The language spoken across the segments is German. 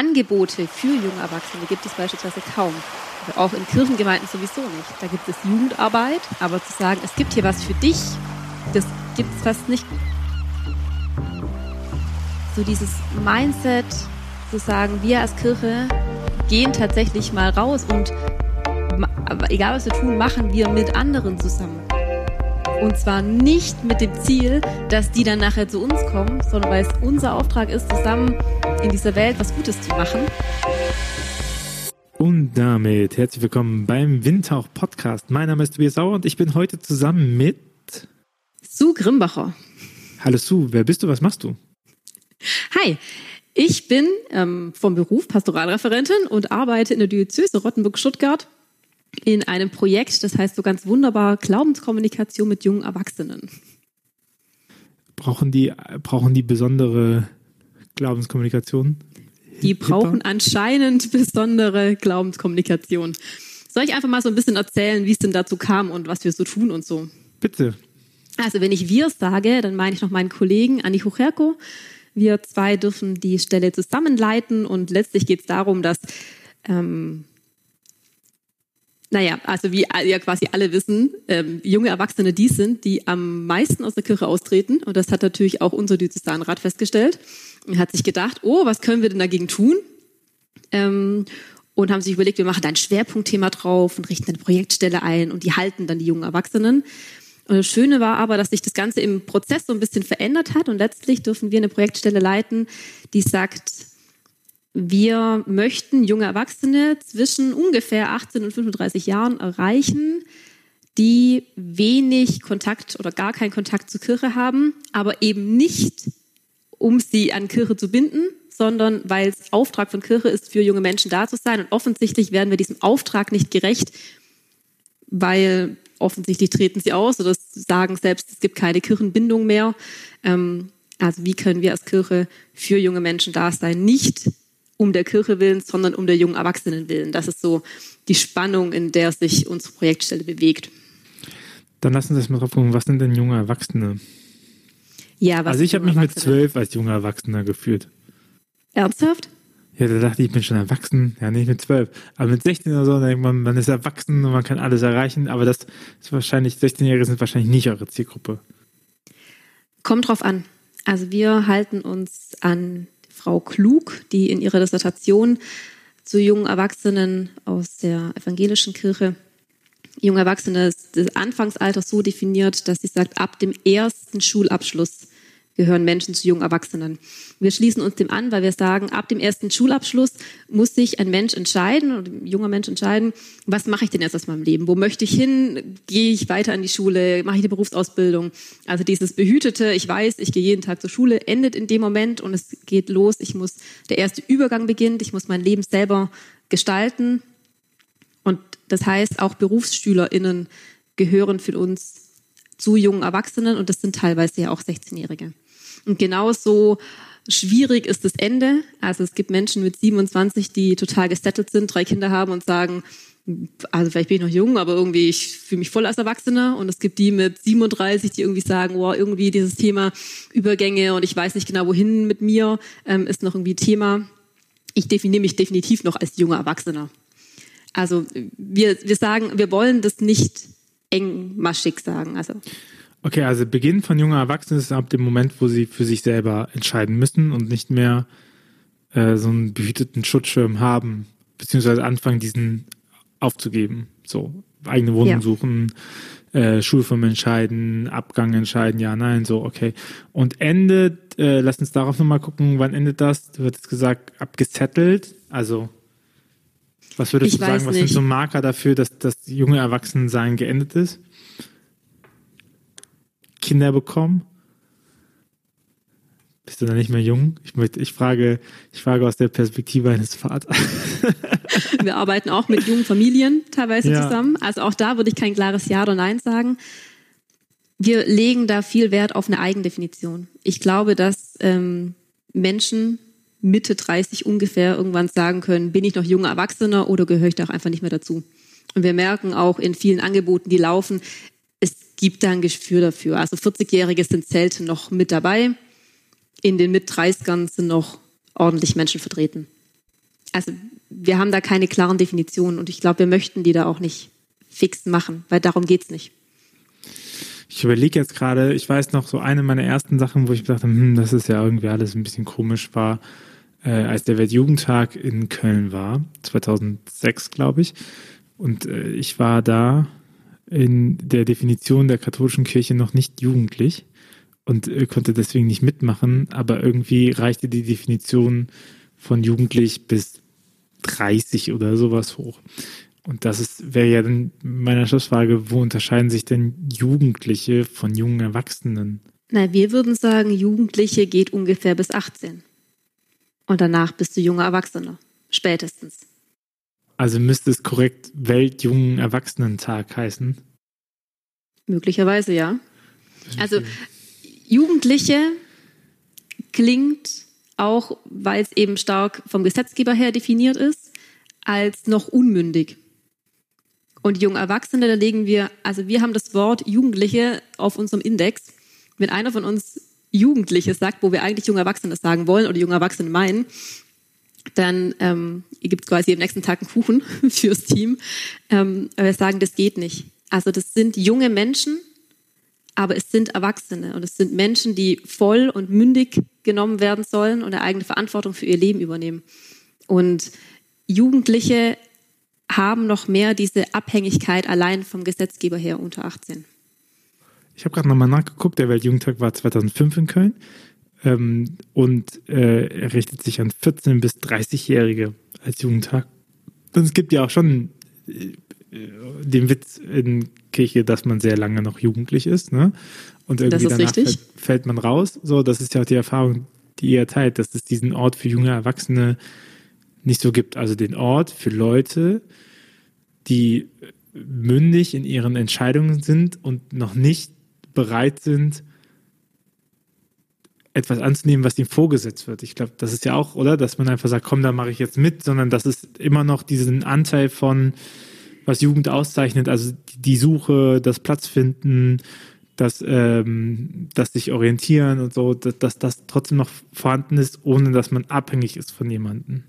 Angebote für junge Erwachsene gibt es beispielsweise kaum. Also auch in Kirchengemeinden sowieso nicht. Da gibt es Jugendarbeit, aber zu sagen, es gibt hier was für dich, das gibt es fast nicht. So dieses Mindset, zu sagen, wir als Kirche gehen tatsächlich mal raus und egal was wir tun, machen wir mit anderen zusammen. Und zwar nicht mit dem Ziel, dass die dann nachher zu uns kommen, sondern weil es unser Auftrag ist, zusammen in dieser Welt was Gutes zu machen. Und damit herzlich willkommen beim Windhauch Podcast. Mein Name ist Tobias Sauer und ich bin heute zusammen mit Sue Grimbacher. Hallo Sue, wer bist du, was machst du? Hi, ich bin ähm, vom Beruf Pastoralreferentin und arbeite in der Diözese Rottenburg-Stuttgart in einem Projekt, das heißt so ganz wunderbar Glaubenskommunikation mit jungen Erwachsenen. Brauchen die, brauchen die besondere Glaubenskommunikation? Die brauchen anscheinend besondere Glaubenskommunikation. Soll ich einfach mal so ein bisschen erzählen, wie es denn dazu kam und was wir so tun und so? Bitte. Also wenn ich wir sage, dann meine ich noch meinen Kollegen Anni Hocherko. Wir zwei dürfen die Stelle zusammenleiten und letztlich geht es darum, dass ähm, naja, also wie ja quasi alle wissen, ähm, junge Erwachsene die sind, die am meisten aus der Kirche austreten. Und das hat natürlich auch unser Diözesanrat festgestellt. Er hat sich gedacht, oh, was können wir denn dagegen tun? Ähm, und haben sich überlegt, wir machen da ein Schwerpunktthema drauf und richten eine Projektstelle ein und die halten dann die jungen Erwachsenen. Und das Schöne war aber, dass sich das Ganze im Prozess so ein bisschen verändert hat und letztlich dürfen wir eine Projektstelle leiten, die sagt, wir möchten junge Erwachsene zwischen ungefähr 18 und 35 Jahren erreichen, die wenig Kontakt oder gar keinen Kontakt zur Kirche haben, aber eben nicht, um sie an Kirche zu binden, sondern weil es Auftrag von Kirche ist, für junge Menschen da zu sein. Und offensichtlich werden wir diesem Auftrag nicht gerecht, weil offensichtlich treten sie aus oder sagen selbst, es gibt keine Kirchenbindung mehr. Ähm, also wie können wir als Kirche für junge Menschen da sein? Nicht um der Kirche willen, sondern um der jungen Erwachsenen willen. Das ist so die Spannung, in der sich unsere Projektstelle bewegt. Dann lassen Sie uns mal drauf gucken, was sind denn junge Erwachsene? Ja, was also ich habe mich mit zwölf als junger Erwachsener gefühlt. Ernsthaft? Ja, da dachte ich, ich bin schon erwachsen. Ja, nicht mit zwölf. Aber mit 16 oder so, dann denkt man, man ist erwachsen und man kann alles erreichen. Aber das ist wahrscheinlich, 16-Jährige sind wahrscheinlich nicht eure Zielgruppe. Kommt drauf an. Also wir halten uns an Frau Klug, die in ihrer Dissertation zu jungen Erwachsenen aus der evangelischen Kirche junge Erwachsene das Anfangsalter so definiert, dass sie sagt, ab dem ersten Schulabschluss gehören Menschen zu jungen Erwachsenen. Wir schließen uns dem an, weil wir sagen, ab dem ersten Schulabschluss muss sich ein Mensch entscheiden oder ein junger Mensch entscheiden, was mache ich denn jetzt aus meinem Leben? Wo möchte ich hin? Gehe ich weiter an die Schule? Mache ich eine Berufsausbildung? Also dieses behütete, ich weiß, ich gehe jeden Tag zur Schule, endet in dem Moment und es geht los. Ich muss, der erste Übergang beginnt. Ich muss mein Leben selber gestalten. Und das heißt, auch BerufsschülerInnen gehören für uns zu jungen Erwachsenen und das sind teilweise ja auch 16-Jährige. Und genauso schwierig ist das Ende. Also es gibt Menschen mit 27, die total gesettelt sind, drei Kinder haben und sagen, also vielleicht bin ich noch jung, aber irgendwie ich fühle mich voll als Erwachsener. Und es gibt die mit 37, die irgendwie sagen, wow, irgendwie dieses Thema Übergänge und ich weiß nicht genau wohin mit mir ähm, ist noch irgendwie Thema. Ich definiere mich definitiv noch als junger Erwachsener. Also wir, wir sagen, wir wollen das nicht engmaschig sagen. Also Okay, also Beginn von junger Erwachsenen ist ab dem Moment, wo sie für sich selber entscheiden müssen und nicht mehr äh, so einen behüteten Schutzschirm haben, beziehungsweise anfangen, diesen aufzugeben. So, eigene Wohnung ja. suchen, äh, Schulform entscheiden, Abgang entscheiden, ja, nein, so, okay. Und endet, äh, lass uns darauf nochmal gucken, wann endet das? Du hattest gesagt, abgesettelt, also was würdest ich du sagen, was nicht. sind so Marker dafür, dass das junge Erwachsenensein geendet ist? Kinder bekommen? Bist du da nicht mehr jung? Ich, möchte, ich, frage, ich frage aus der Perspektive eines Vaters. Wir arbeiten auch mit jungen Familien teilweise ja. zusammen. Also auch da würde ich kein klares Ja oder Nein sagen. Wir legen da viel Wert auf eine Eigendefinition. Ich glaube, dass ähm, Menschen Mitte 30 ungefähr irgendwann sagen können, bin ich noch junger Erwachsener oder gehöre ich da auch einfach nicht mehr dazu? Und wir merken auch in vielen Angeboten, die laufen, gibt da ein Gespür dafür. Also 40-Jährige sind selten noch mit dabei. In den Mit-30ern sind noch ordentlich Menschen vertreten. also wir haben da keine klaren Definitionen und ich glaube, wir möchten die da auch nicht fix machen, weil darum geht's nicht. Ich überlege jetzt gerade, ich weiß noch, so eine meiner ersten Sachen, wo ich dachte, hm, das ist ja irgendwie alles ein bisschen komisch, war, äh, als der Weltjugendtag in Köln war, 2006, glaube ich. Und äh, ich war da in der Definition der katholischen Kirche noch nicht jugendlich und äh, konnte deswegen nicht mitmachen, aber irgendwie reichte die Definition von jugendlich bis 30 oder sowas hoch. Und das ist, wäre ja dann meine Schlussfrage, wo unterscheiden sich denn Jugendliche von jungen Erwachsenen? Na, wir würden sagen, Jugendliche geht ungefähr bis 18. Und danach bist du junger Erwachsener. Spätestens. Also müsste es korrekt Weltjungen Erwachsenentag heißen? Möglicherweise ja. Also Jugendliche klingt auch, weil es eben stark vom Gesetzgeber her definiert ist, als noch unmündig. Und junge Erwachsene, da legen wir, also wir haben das Wort Jugendliche auf unserem Index. Wenn einer von uns Jugendliche sagt, wo wir eigentlich junge Erwachsene sagen wollen oder junge Erwachsene meinen, dann ähm, gibt es quasi am nächsten Tag einen Kuchen fürs Team. Ähm, aber wir sagen, das geht nicht. Also das sind junge Menschen, aber es sind Erwachsene und es sind Menschen, die voll und mündig genommen werden sollen und eine eigene Verantwortung für ihr Leben übernehmen. Und Jugendliche haben noch mehr diese Abhängigkeit allein vom Gesetzgeber her unter 18. Ich habe gerade nochmal nachgeguckt, der Weltjugendtag war 2005 in Köln ähm, und äh, er richtet sich an 14- bis 30-Jährige als Jugendtag. Und es gibt ja auch schon äh, den Witz in Kirche, dass man sehr lange noch jugendlich ist, ne? Und irgendwie danach fällt, fällt, man raus. So, das ist ja auch die Erfahrung, die ihr teilt, dass es diesen Ort für junge Erwachsene nicht so gibt. Also den Ort für Leute, die mündig in ihren Entscheidungen sind und noch nicht bereit sind, etwas anzunehmen, was ihm vorgesetzt wird. Ich glaube, das ist ja auch, oder? Dass man einfach sagt, komm, da mache ich jetzt mit, sondern das ist immer noch diesen Anteil von, was Jugend auszeichnet, also die Suche, das Platzfinden, das, ähm, das sich orientieren und so, dass, dass das trotzdem noch vorhanden ist, ohne dass man abhängig ist von jemandem.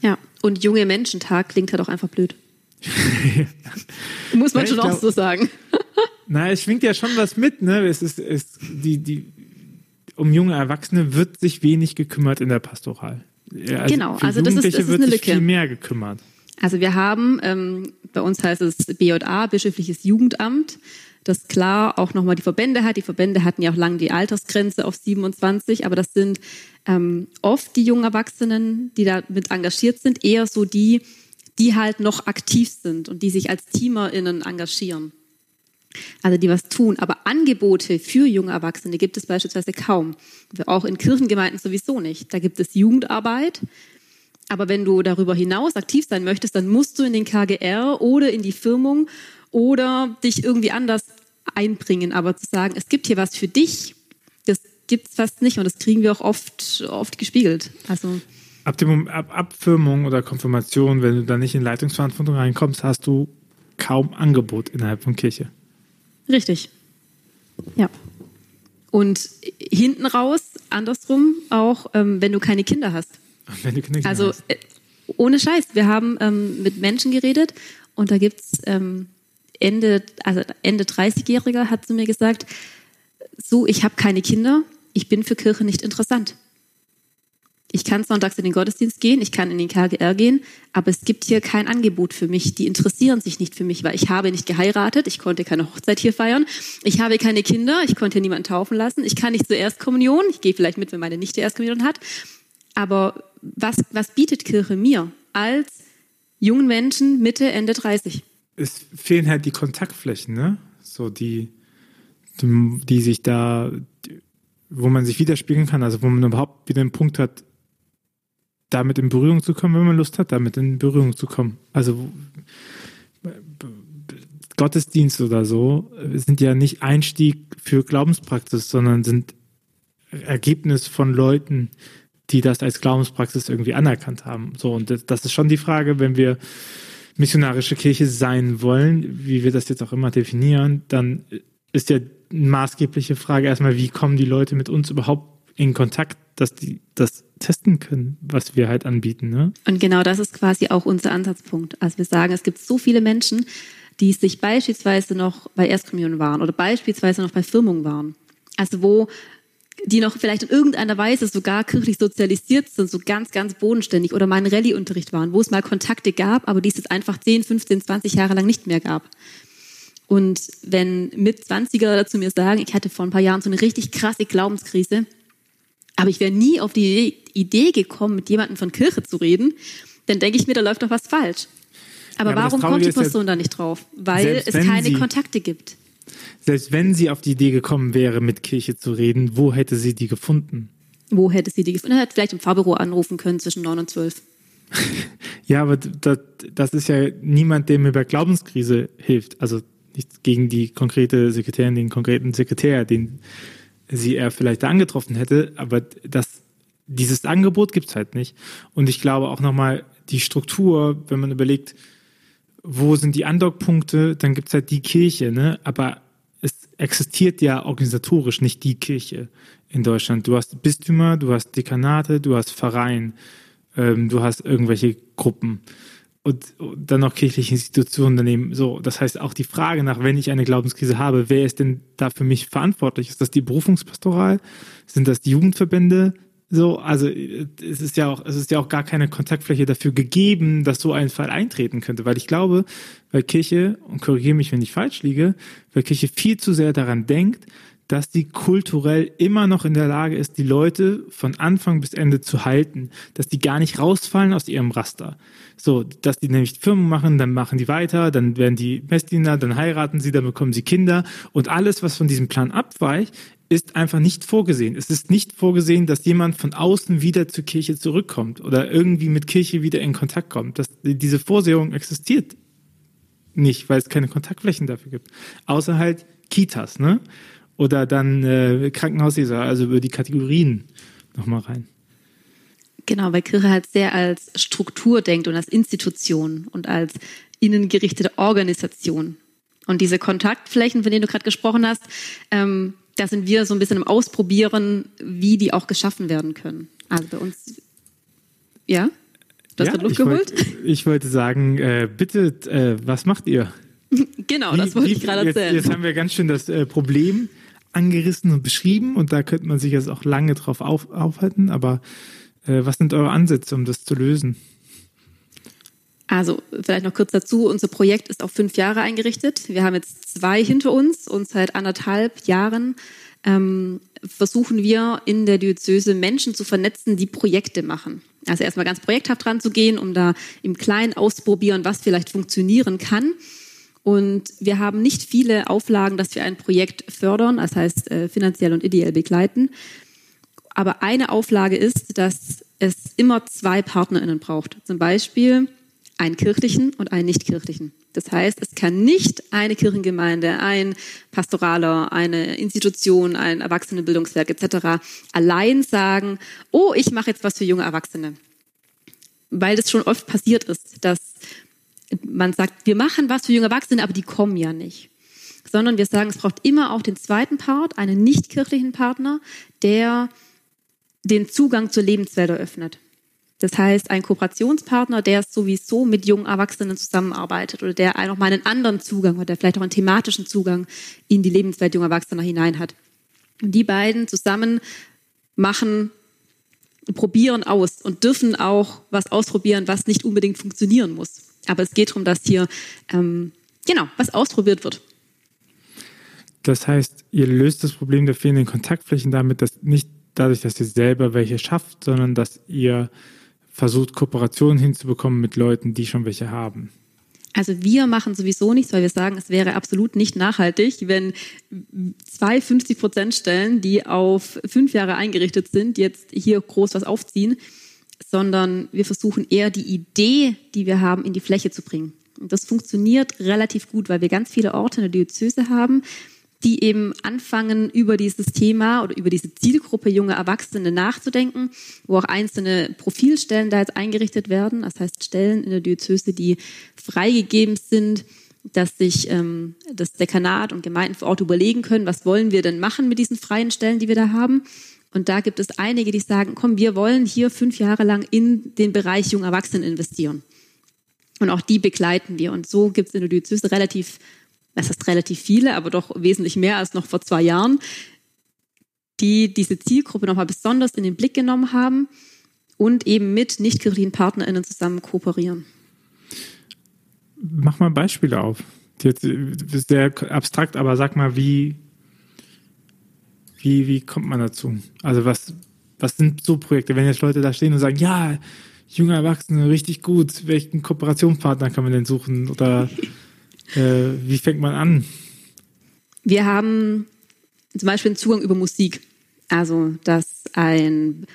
Ja, und junge Menschentag klingt halt auch einfach blöd. Muss man ja, schon glaub, auch so sagen. na, es schwingt ja schon was mit, ne? Es ist, es, die, die, um junge Erwachsene wird sich wenig gekümmert in der Pastoral. Also genau, also das ist, das ist wird eine Lücke. viel mehr gekümmert. Also wir haben, ähm, bei uns heißt es BJA, Bischöfliches Jugendamt, das klar auch nochmal die Verbände hat. Die Verbände hatten ja auch lange die Altersgrenze auf 27, aber das sind ähm, oft die jungen Erwachsenen, die da mit engagiert sind, eher so die, die halt noch aktiv sind und die sich als TeamerInnen engagieren. Also die was tun. Aber Angebote für junge Erwachsene gibt es beispielsweise kaum. Auch in Kirchengemeinden sowieso nicht. Da gibt es Jugendarbeit, aber wenn du darüber hinaus aktiv sein möchtest, dann musst du in den KGR oder in die Firmung oder dich irgendwie anders einbringen. Aber zu sagen, es gibt hier was für dich, das gibt es fast nicht und das kriegen wir auch oft, oft gespiegelt. Also ab, dem, ab Abfirmung oder Konfirmation, wenn du da nicht in Leitungsverantwortung reinkommst, hast du kaum Angebot innerhalb von Kirche. Richtig. Ja. Und hinten raus, andersrum, auch ähm, wenn du keine Kinder hast. Wenn du Kinder also hast. Äh, ohne Scheiß, wir haben ähm, mit Menschen geredet und da gibt's ähm, Ende, also Ende 30-Jähriger hat zu mir gesagt, so, ich habe keine Kinder, ich bin für Kirche nicht interessant. Ich kann sonntags in den Gottesdienst gehen, ich kann in den KGR gehen, aber es gibt hier kein Angebot für mich. Die interessieren sich nicht für mich, weil ich habe nicht geheiratet, ich konnte keine Hochzeit hier feiern, ich habe keine Kinder, ich konnte niemanden taufen lassen, ich kann nicht zur Erstkommunion, ich gehe vielleicht mit, wenn meine Nichte Erstkommunion hat, aber was, was bietet Kirche mir als jungen Menschen Mitte, Ende 30? Es fehlen halt die Kontaktflächen, ne? So die, die sich da, wo man sich widerspiegeln kann, also wo man überhaupt wieder einen Punkt hat, damit in Berührung zu kommen, wenn man Lust hat, damit in Berührung zu kommen. Also Gottesdienst oder so sind ja nicht Einstieg für Glaubenspraxis, sondern sind Ergebnis von Leuten, die das als Glaubenspraxis irgendwie anerkannt haben. So, und das ist schon die Frage, wenn wir missionarische Kirche sein wollen, wie wir das jetzt auch immer definieren, dann ist ja eine maßgebliche Frage erstmal, wie kommen die Leute mit uns überhaupt in Kontakt, dass die, dass testen können, was wir halt anbieten. Ne? Und genau das ist quasi auch unser Ansatzpunkt. Also wir sagen, es gibt so viele Menschen, die sich beispielsweise noch bei Erstkommunion waren oder beispielsweise noch bei Firmung waren. Also wo die noch vielleicht in irgendeiner Weise sogar kirchlich sozialisiert sind, so ganz, ganz bodenständig oder mal in Rallye-Unterricht waren, wo es mal Kontakte gab, aber die es jetzt einfach 10, 15, 20 Jahre lang nicht mehr gab. Und wenn mit 20er dazu mir sagen, ich hatte vor ein paar Jahren so eine richtig krasse Glaubenskrise, aber ich wäre nie auf die Idee gekommen, mit jemandem von Kirche zu reden, dann denke ich mir, da läuft doch was falsch. Aber, ja, aber warum kommt die Person da nicht drauf? Weil es keine sie, Kontakte gibt. Selbst wenn sie auf die Idee gekommen wäre, mit Kirche zu reden, wo hätte sie die gefunden? Wo hätte sie die gefunden? Er hätte vielleicht im Fahrbüro anrufen können zwischen 9 und 12. ja, aber das, das ist ja niemand, der mir bei Glaubenskrise hilft. Also nicht gegen die konkrete Sekretärin, den konkreten Sekretär, den sie er vielleicht da angetroffen hätte, aber das, dieses Angebot gibt's halt nicht. Und ich glaube auch nochmal die Struktur, wenn man überlegt, wo sind die Andockpunkte, dann gibt's halt die Kirche, ne? Aber es existiert ja organisatorisch nicht die Kirche in Deutschland. Du hast Bistümer, du hast Dekanate, du hast Verein, ähm, du hast irgendwelche Gruppen und, und dann noch kirchliche Institutionen daneben. So, das heißt auch die Frage nach, wenn ich eine Glaubenskrise habe, wer ist denn da für mich verantwortlich? Ist das die Berufungspastoral? Sind das die Jugendverbände? So, also es ist ja auch, es ist ja auch gar keine Kontaktfläche dafür gegeben, dass so ein Fall eintreten könnte, weil ich glaube, weil Kirche, und korrigiere mich, wenn ich falsch liege, weil Kirche viel zu sehr daran denkt, dass die kulturell immer noch in der Lage ist, die Leute von Anfang bis Ende zu halten, dass die gar nicht rausfallen aus ihrem Raster. So, dass die nämlich Firmen machen, dann machen die weiter, dann werden die Messdiener, dann heiraten sie, dann bekommen sie Kinder und alles, was von diesem Plan abweicht, ist einfach nicht vorgesehen. Es ist nicht vorgesehen, dass jemand von außen wieder zur Kirche zurückkommt oder irgendwie mit Kirche wieder in Kontakt kommt. Das, diese Vorsehung existiert nicht, weil es keine Kontaktflächen dafür gibt. Außer halt Kitas, ne? Oder dann äh, Krankenhausleser, also über die Kategorien nochmal rein. Genau, weil Kirche halt sehr als Struktur denkt und als Institution und als innengerichtete Organisation. Und diese Kontaktflächen, von denen du gerade gesprochen hast, ähm, da sind wir so ein bisschen im Ausprobieren, wie die auch geschaffen werden können. Also bei uns, ja? Du hast ja, Luft geholt? Wollt, ich wollte sagen, äh, bitte, äh, was macht ihr? genau, wie, das wollte wie, ich gerade erzählen. Jetzt, jetzt, haben wir ganz schön das äh, Problem angerissen und beschrieben und da könnte man sich jetzt auch lange drauf auf, aufhalten, aber äh, was sind eure Ansätze, um das zu lösen? Also vielleicht noch kurz dazu, unser Projekt ist auf fünf Jahre eingerichtet. Wir haben jetzt zwei hinter uns und seit anderthalb Jahren ähm, versuchen wir in der Diözese Menschen zu vernetzen, die Projekte machen. Also erstmal ganz projekthaft dran zu gehen, um da im Kleinen auszuprobieren, was vielleicht funktionieren kann. Und wir haben nicht viele Auflagen, dass wir ein Projekt fördern, das heißt äh, finanziell und ideell begleiten. Aber eine Auflage ist, dass es immer zwei PartnerInnen braucht. Zum Beispiel einen kirchlichen und einen nicht-kirchlichen. Das heißt, es kann nicht eine Kirchengemeinde, ein Pastoraler, eine Institution, ein Erwachsenenbildungswerk etc. allein sagen, oh, ich mache jetzt was für junge Erwachsene. Weil das schon oft passiert ist, dass man sagt, wir machen was für junge Erwachsene, aber die kommen ja nicht. Sondern wir sagen, es braucht immer auch den zweiten Part, einen nicht-kirchlichen Partner, der den Zugang zur Lebenswelt eröffnet. Das heißt, ein Kooperationspartner, der sowieso mit jungen Erwachsenen zusammenarbeitet oder der auch mal einen anderen Zugang hat, der vielleicht auch einen thematischen Zugang in die Lebenswelt junger Erwachsener hinein hat. Und die beiden zusammen machen, probieren aus und dürfen auch was ausprobieren, was nicht unbedingt funktionieren muss. Aber es geht darum, dass hier ähm, genau was ausprobiert wird. Das heißt, ihr löst das Problem der fehlenden Kontaktflächen damit, dass nicht dadurch, dass ihr selber welche schafft, sondern dass ihr versucht, Kooperationen hinzubekommen mit Leuten, die schon welche haben. Also wir machen sowieso nichts, weil wir sagen, es wäre absolut nicht nachhaltig, wenn zwei 50 Prozent Stellen, die auf fünf Jahre eingerichtet sind, jetzt hier groß was aufziehen, sondern wir versuchen eher die Idee, die wir haben, in die Fläche zu bringen. Und das funktioniert relativ gut, weil wir ganz viele Orte in der Diözese haben, die eben anfangen, über dieses Thema oder über diese Zielgruppe junge Erwachsene nachzudenken, wo auch einzelne Profilstellen da jetzt eingerichtet werden. Das heißt Stellen in der Diözese, die freigegeben sind, dass sich ähm, das Dekanat und Gemeinden vor Ort überlegen können, was wollen wir denn machen mit diesen freien Stellen, die wir da haben. Und da gibt es einige, die sagen, komm, wir wollen hier fünf Jahre lang in den Bereich junger Erwachsenen investieren. Und auch die begleiten wir. Und so gibt es in der Diözese relativ, das heißt relativ viele, aber doch wesentlich mehr als noch vor zwei Jahren, die diese Zielgruppe nochmal besonders in den Blick genommen haben und eben mit nicht-kirchlichen PartnerInnen zusammen kooperieren. Mach mal Beispiele auf. Jetzt sehr abstrakt, aber sag mal, wie, wie, wie kommt man dazu? Also was, was sind so Projekte, wenn jetzt Leute da stehen und sagen, ja, junge Erwachsene, richtig gut, welchen Kooperationspartner kann man denn suchen? Oder äh, wie fängt man an? Wir haben zum Beispiel einen Zugang über Musik. Also, dass ein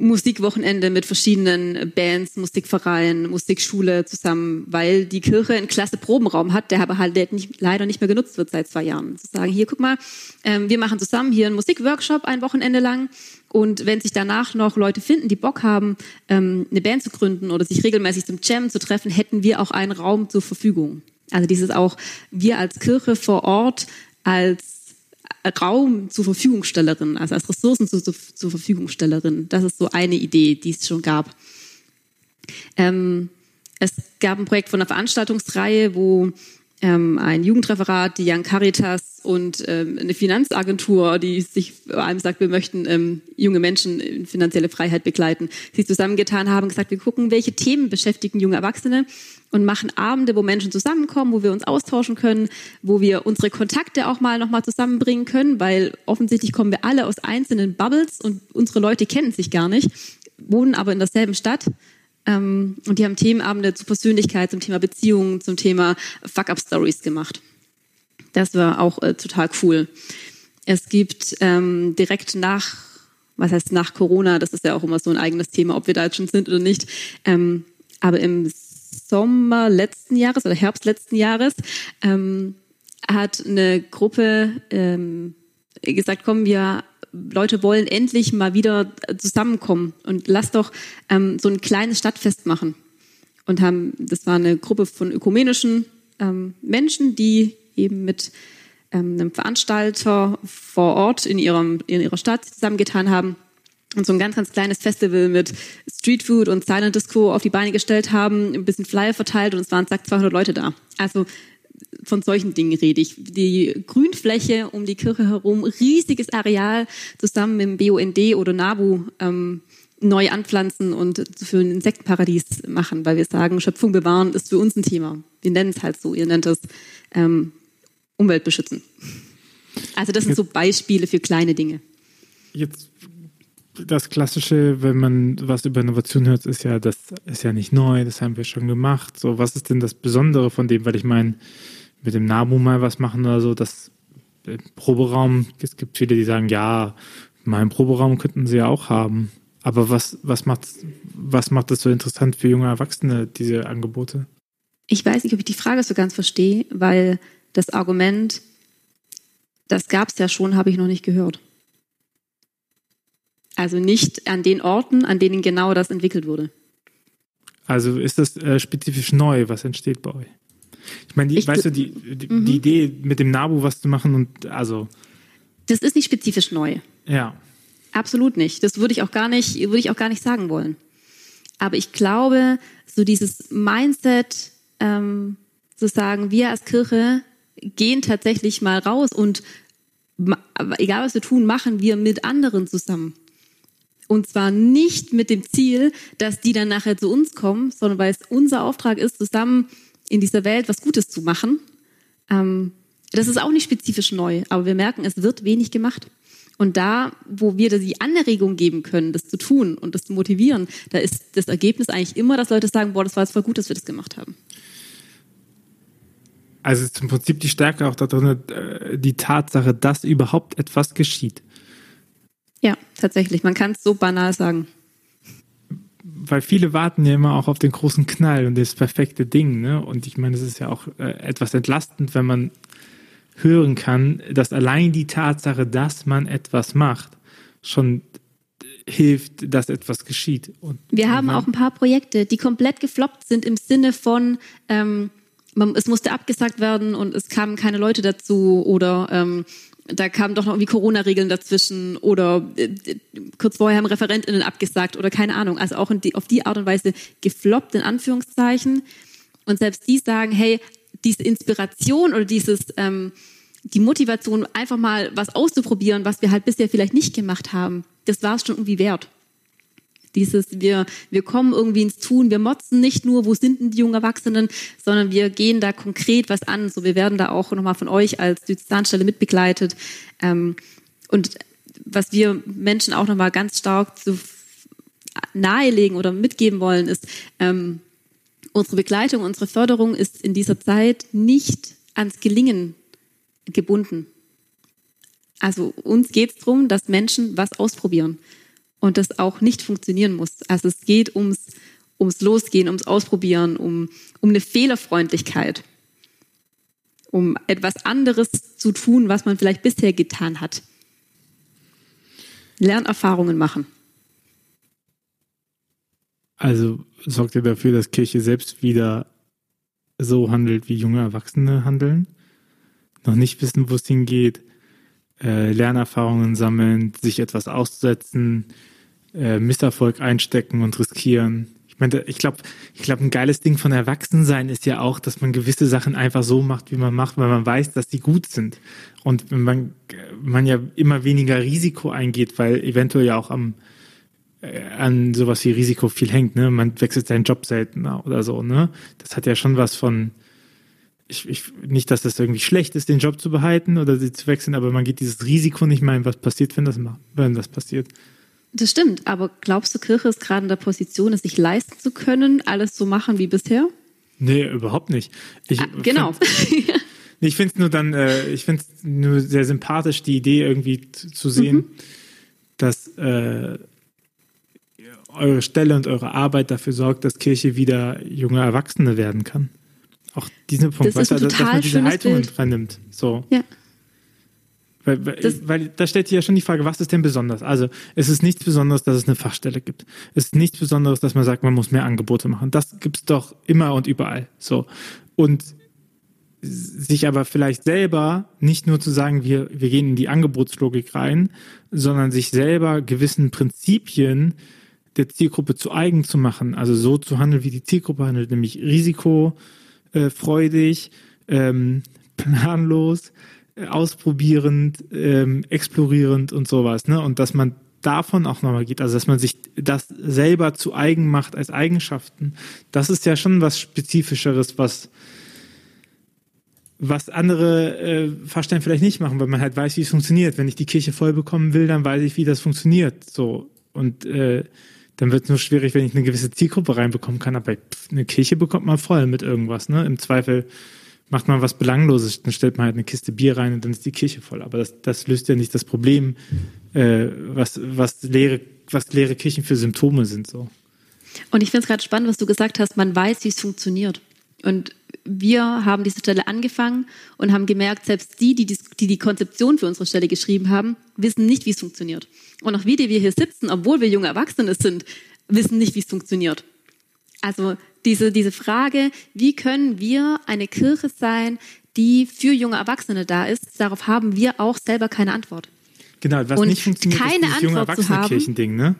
Musikwochenende mit verschiedenen Bands, Musikvereinen, Musikschule zusammen, weil die Kirche einen klasse Probenraum hat, der aber halt nicht, leider nicht mehr genutzt wird seit zwei Jahren. Zu sagen, hier, guck mal, ähm, wir machen zusammen hier einen Musikworkshop ein Wochenende lang und wenn sich danach noch Leute finden, die Bock haben, ähm, eine Band zu gründen oder sich regelmäßig zum Jam zu treffen, hätten wir auch einen Raum zur Verfügung. Also dieses auch, wir als Kirche vor Ort als Raum zur Verfügungstellerin, also als Ressourcen zur, zur Verfügungstellerin. Das ist so eine Idee, die es schon gab. Ähm, es gab ein Projekt von einer Veranstaltungsreihe, wo ähm, ein Jugendreferat, die Young Caritas und ähm, eine Finanzagentur, die sich vor allem sagt, wir möchten ähm, junge Menschen in finanzielle Freiheit begleiten, sich zusammengetan haben, gesagt, wir gucken, welche Themen beschäftigen junge Erwachsene und machen Abende, wo Menschen zusammenkommen, wo wir uns austauschen können, wo wir unsere Kontakte auch mal nochmal zusammenbringen können, weil offensichtlich kommen wir alle aus einzelnen Bubbles und unsere Leute kennen sich gar nicht, wohnen aber in derselben Stadt ähm, und die haben Themenabende zur Persönlichkeit, zum Thema Beziehungen, zum Thema Fuck-Up-Stories gemacht. Das war auch äh, total cool. Es gibt ähm, direkt nach, was heißt nach Corona, das ist ja auch immer so ein eigenes Thema, ob wir da jetzt schon sind oder nicht, ähm, aber im Sommer letzten Jahres oder Herbst letzten Jahres ähm, hat eine Gruppe ähm, gesagt, komm, wir Leute wollen endlich mal wieder zusammenkommen und lass doch ähm, so ein kleines Stadtfest machen. Und haben, das war eine Gruppe von ökumenischen ähm, Menschen, die eben mit ähm, einem Veranstalter vor Ort in, ihrem, in ihrer Stadt zusammengetan haben und so ein ganz, ganz kleines Festival mit Streetfood und Silent Disco auf die Beine gestellt haben, ein bisschen Flyer verteilt und es waren zack 200 Leute da. Also von solchen Dingen rede ich. Die Grünfläche um die Kirche herum, riesiges Areal, zusammen mit dem BUND oder NABU ähm, neu anpflanzen und für ein Insektenparadies machen, weil wir sagen, Schöpfung bewahren ist für uns ein Thema. Wir nennen es halt so, ihr nennt es ähm, Umwelt beschützen. Also das sind so Beispiele für kleine Dinge. Jetzt das Klassische, wenn man was über Innovation hört, ist ja, das ist ja nicht neu, das haben wir schon gemacht. So, was ist denn das Besondere von dem? Weil ich meine, mit dem NABU mal was machen oder so, das äh, Proberaum, es gibt viele, die sagen, ja, meinen Proberaum könnten sie ja auch haben. Aber was, was macht, was macht das so interessant für junge Erwachsene, diese Angebote? Ich weiß nicht, ob ich die Frage so ganz verstehe, weil das Argument, das gab es ja schon, habe ich noch nicht gehört. Also nicht an den Orten, an denen genau das entwickelt wurde. Also ist das äh, spezifisch neu, was entsteht bei euch? Ich meine, ich weißt du, die, die, mhm. die, Idee mit dem Nabu was zu machen und also. Das ist nicht spezifisch neu. Ja. Absolut nicht. Das würde ich auch gar nicht, würde ich auch gar nicht sagen wollen. Aber ich glaube, so dieses Mindset, ähm, zu sagen, wir als Kirche gehen tatsächlich mal raus und egal was wir tun, machen wir mit anderen zusammen. Und zwar nicht mit dem Ziel, dass die dann nachher zu uns kommen, sondern weil es unser Auftrag ist, zusammen in dieser Welt was Gutes zu machen. Ähm, das ist auch nicht spezifisch neu, aber wir merken, es wird wenig gemacht. Und da, wo wir die Anregung geben können, das zu tun und das zu motivieren, da ist das Ergebnis eigentlich immer, dass Leute sagen, boah, das war jetzt voll gut, dass wir das gemacht haben. Also ist im Prinzip die Stärke auch darin, äh, die Tatsache, dass überhaupt etwas geschieht. Ja, tatsächlich. Man kann es so banal sagen. Weil viele warten ja immer auch auf den großen Knall und das perfekte Ding. Ne? Und ich meine, es ist ja auch äh, etwas entlastend, wenn man hören kann, dass allein die Tatsache, dass man etwas macht, schon hilft, dass etwas geschieht. Und Wir haben auch ein paar Projekte, die komplett gefloppt sind im Sinne von, ähm, man, es musste abgesagt werden und es kamen keine Leute dazu oder ähm, da kamen doch noch irgendwie Corona-Regeln dazwischen oder äh, kurz vorher haben ReferentInnen abgesagt oder keine Ahnung. Also auch die, auf die Art und Weise gefloppt, in Anführungszeichen. Und selbst die sagen, hey, diese Inspiration oder dieses, ähm, die Motivation, einfach mal was auszuprobieren, was wir halt bisher vielleicht nicht gemacht haben, das war es schon irgendwie wert. Dieses, wir, wir kommen irgendwie ins Tun, wir motzen nicht nur, wo sind denn die jungen Erwachsenen, sondern wir gehen da konkret was an. So, wir werden da auch nochmal von euch als Diözesanstelle mitbegleitet. Ähm, und was wir Menschen auch nochmal ganz stark zu nahelegen oder mitgeben wollen, ist, ähm, unsere Begleitung, unsere Förderung ist in dieser Zeit nicht ans Gelingen gebunden. Also uns geht es darum, dass Menschen was ausprobieren und das auch nicht funktionieren muss. Also es geht ums, ums Losgehen, ums Ausprobieren, um, um eine Fehlerfreundlichkeit, um etwas anderes zu tun, was man vielleicht bisher getan hat. Lernerfahrungen machen. Also sorgt ihr dafür, dass Kirche selbst wieder so handelt, wie junge Erwachsene handeln? Noch nicht wissen, wo es hingeht, äh, Lernerfahrungen sammeln, sich etwas aussetzen, äh, Misserfolg einstecken und riskieren. Ich meine, ich glaube, ich glaube, ein geiles Ding von Erwachsensein ist ja auch, dass man gewisse Sachen einfach so macht, wie man macht, weil man weiß, dass die gut sind. Und man, man ja immer weniger Risiko eingeht, weil eventuell ja auch am, äh, an sowas wie Risiko viel hängt, ne? Man wechselt seinen Job seltener oder so, ne? Das hat ja schon was von, ich, ich, nicht, dass das irgendwie schlecht ist, den Job zu behalten oder sie zu wechseln, aber man geht dieses Risiko nicht mehr ein, was passiert, wenn das, wenn das passiert. Das stimmt, aber glaubst du, Kirche ist gerade in der Position, es sich leisten zu können, alles so machen wie bisher? Nee, überhaupt nicht. Ich ah, genau. Find, ich finde es nur dann, äh, ich finde es nur sehr sympathisch, die Idee irgendwie zu sehen, mhm. dass äh, eure Stelle und eure Arbeit dafür sorgt, dass Kirche wieder junge Erwachsene werden kann. Auch diesen Punkt, das weißt du, dass man diese Haltungen vernimmt. So. Ja. Weil, weil, weil da stellt sich ja schon die Frage, was ist denn besonders? Also es ist nichts Besonderes, dass es eine Fachstelle gibt. Es ist nichts Besonderes, dass man sagt, man muss mehr Angebote machen. Das gibt's doch immer und überall. So. Und sich aber vielleicht selber nicht nur zu sagen, wir, wir gehen in die Angebotslogik rein, sondern sich selber gewissen Prinzipien der Zielgruppe zu eigen zu machen. Also so zu handeln, wie die Zielgruppe handelt, nämlich risikofreudig, ähm, planlos, ausprobierend, ähm, explorierend und sowas, ne? Und dass man davon auch nochmal geht, also dass man sich das selber zu eigen macht als Eigenschaften, das ist ja schon was Spezifischeres, was was andere äh, Fachstellen vielleicht nicht machen, weil man halt weiß, wie es funktioniert. Wenn ich die Kirche voll bekommen will, dann weiß ich, wie das funktioniert. So und äh, dann wird es nur schwierig, wenn ich eine gewisse Zielgruppe reinbekommen kann. Aber eine Kirche bekommt man voll mit irgendwas. Ne? Im Zweifel macht man was Belangloses, dann stellt man halt eine Kiste Bier rein und dann ist die Kirche voll. Aber das, das löst ja nicht das Problem, äh, was, was, leere, was leere Kirchen für Symptome sind. So. Und ich finde es gerade spannend, was du gesagt hast, man weiß, wie es funktioniert. Und wir haben diese Stelle angefangen und haben gemerkt, selbst die, die die, die Konzeption für unsere Stelle geschrieben haben, wissen nicht, wie es funktioniert. Und auch wir, die wir hier sitzen, obwohl wir junge Erwachsene sind, wissen nicht, wie es funktioniert. Also diese, diese Frage, wie können wir eine Kirche sein, die für junge Erwachsene da ist, darauf haben wir auch selber keine Antwort. Genau, was und nicht funktioniert, keine ist junge Erwachsene-Kirchending, ne?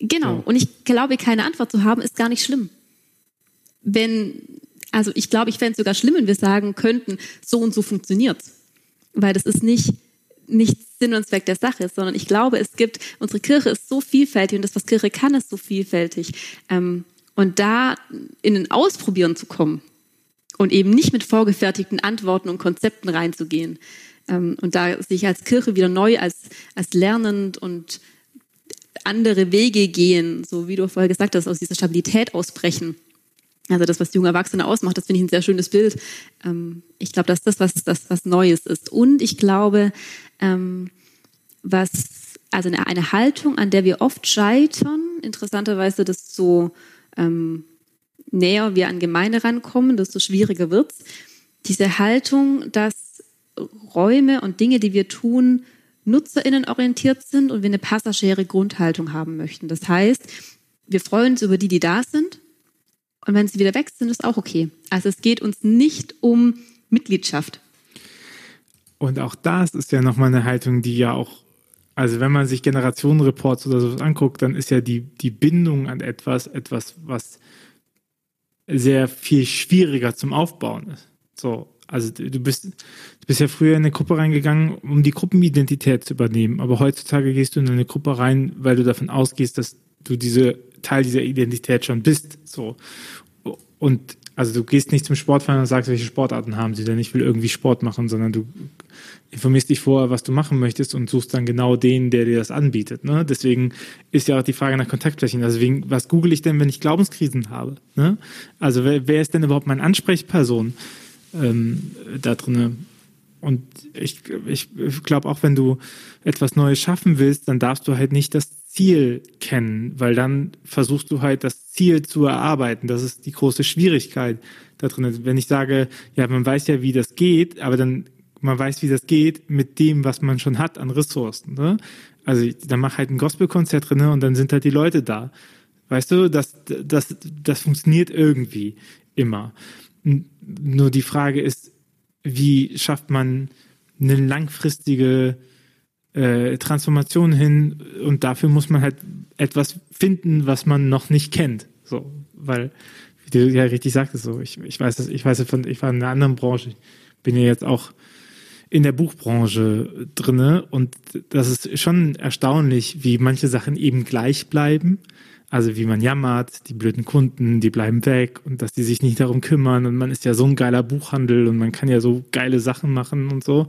Genau, so. und ich glaube, keine Antwort zu haben, ist gar nicht schlimm. Wenn, also ich glaube, ich fände es sogar schlimm, wenn wir sagen könnten, so und so funktioniert's. Weil das ist nicht, nicht Sinn und Zweck der Sache, sondern ich glaube, es gibt, unsere Kirche ist so vielfältig und das, was Kirche kann, ist so vielfältig. Ähm, und da in ein Ausprobieren zu kommen und eben nicht mit vorgefertigten Antworten und Konzepten reinzugehen. Ähm, und da sich als Kirche wieder neu als, als lernend und andere Wege gehen, so wie du vorher gesagt hast, aus dieser Stabilität ausbrechen. Also das, was junge Erwachsene ausmacht, das finde ich ein sehr schönes Bild. Ähm, ich glaube, dass das was, das was Neues ist. Und ich glaube, ähm, was, also eine Haltung, an der wir oft scheitern, interessanterweise das so ähm, näher wir an Gemeinde rankommen, desto schwieriger wird's. Diese Haltung, dass Räume und Dinge, die wir tun, NutzerInnen orientiert sind und wir eine passagiere Grundhaltung haben möchten. Das heißt, wir freuen uns über die, die da sind. Und wenn sie wieder weg sind, ist auch okay. Also es geht uns nicht um Mitgliedschaft. Und auch das ist ja nochmal eine Haltung, die ja auch, also wenn man sich Generationenreports oder sowas anguckt, dann ist ja die, die Bindung an etwas, etwas, was sehr viel schwieriger zum Aufbauen ist. So, also du bist, du bist ja früher in eine Gruppe reingegangen, um die Gruppenidentität zu übernehmen. Aber heutzutage gehst du in eine Gruppe rein, weil du davon ausgehst, dass du diese Teil dieser Identität schon bist. So. Und also du gehst nicht zum Sportverein und sagst, welche Sportarten haben sie denn? Ich will irgendwie Sport machen, sondern du informierst dich vorher, was du machen möchtest und suchst dann genau den, der dir das anbietet. Ne? Deswegen ist ja auch die Frage nach Kontaktflächen. Also wegen, was google ich denn, wenn ich Glaubenskrisen habe? Ne? Also wer, wer ist denn überhaupt meine Ansprechperson ähm, da drinne? Und ich, ich glaube auch, wenn du etwas Neues schaffen willst, dann darfst du halt nicht das Ziel kennen, weil dann versuchst du halt das Ziel zu erarbeiten. Das ist die große Schwierigkeit da drin. Wenn ich sage, ja, man weiß ja, wie das geht, aber dann man weiß, wie das geht mit dem, was man schon hat an Ressourcen. Ne? Also dann mach halt ein Gospelkonzert drin und dann sind halt die Leute da. Weißt du, das, das, das funktioniert irgendwie immer. Nur die Frage ist, wie schafft man eine langfristige äh, Transformation hin und dafür muss man halt etwas finden, was man noch nicht kennt. So, weil, wie du ja richtig sagtest, so, ich, ich weiß das, ich weiß von, ich war in einer anderen Branche, ich bin ja jetzt auch in der Buchbranche drinne und das ist schon erstaunlich, wie manche Sachen eben gleich bleiben. Also wie man jammert, die blöden Kunden, die bleiben weg und dass die sich nicht darum kümmern und man ist ja so ein geiler Buchhandel und man kann ja so geile Sachen machen und so.